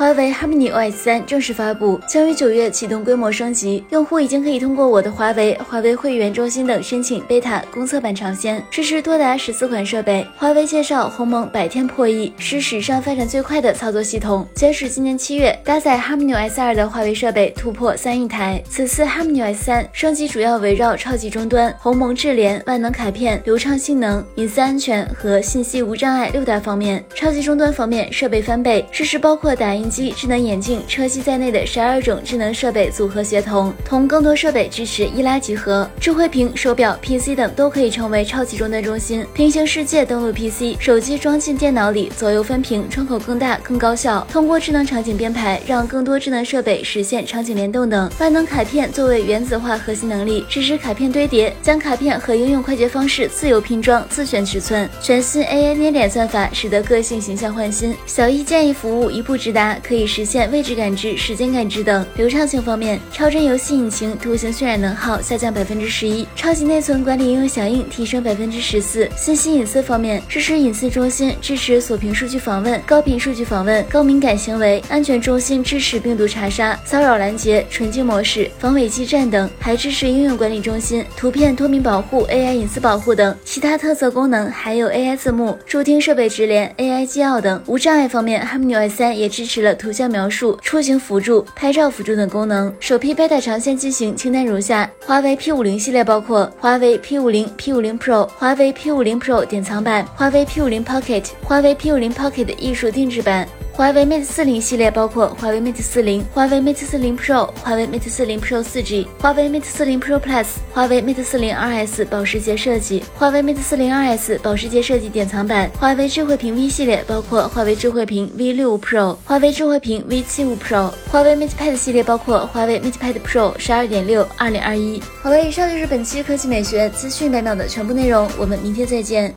华为 Harmony OS 三正式发布，将于九月启动规模升级。用户已经可以通过我的华为、华为会员中心等申请 beta 公测版尝鲜，支持多达十四款设备。华为介绍鸿蒙百天破亿，是史上发展最快的操作系统。截止今年七月，搭载 Harmony OS 二的华为设备突破三亿台。此次 Harmony OS 三升级主要围绕超级终端、鸿蒙智联、万能卡片、流畅性能、隐私安全和信息无障碍六大方面。超级终端方面，设备翻倍，支持包括打印。机、智能眼镜、车机在内的十二种智能设备组合协同，同更多设备支持易拉集合。智慧屏、手表、PC 等都可以成为超级终端中心。平行世界登录 PC，手机装进电脑里，左右分屏，窗口更大、更高效。通过智能场景编排，让更多智能设备实现场景联动等。万能卡片作为原子化核心能力，支持卡片堆叠，将卡片和应用快捷方式自由拼装、自选尺寸。全新 AI 捏脸算法使得个性形象换新，小艺建议服务一步直达。可以实现位置感知、时间感知等。流畅性方面，超真游戏引擎图形渲染能耗下降百分之十一，超级内存管理应用响应提升百分之十四。信息隐私方面，支持隐私中心，支持锁屏数据访问、高频数据访问、高敏感行为。安全中心支持病毒查杀、骚扰拦截、纯净模式、防伪基站等，还支持应用管理中心、图片脱敏保护、AI 隐私保护等。其他特色功能还有 AI 字幕、助听设备直连、AI 纪要等。无障碍方面，Harmony OS 三也支持了。图像描述、出行辅助、拍照辅助等功能。首批 beta 尝鲜机型清单如下：华为 P50 系列包括华为 P50、P50 Pro、华为 P50 Pro 典藏版、华为 P50 Pocket、华为 P50 Pocket 艺术定制版。华为 Mate 40系列包括华为 Mate 40、华为 Mate 40 Pro、华为 Mate 40 Pro 4G、华为 Mate 40 Pro Plus、华为 Mate 40 RS 保时捷设计、华为 Mate 40 RS 保时捷设计典藏版。华为智慧屏 V 系列包括华为智慧屏 V65 Pro、华为智慧屏 V75 Pro。华为 Mate Pad 系列包括华为 Mate Pad Pro 12.6 2021。好了，以上就是本期科技美学资讯百秒的全部内容，我们明天再见。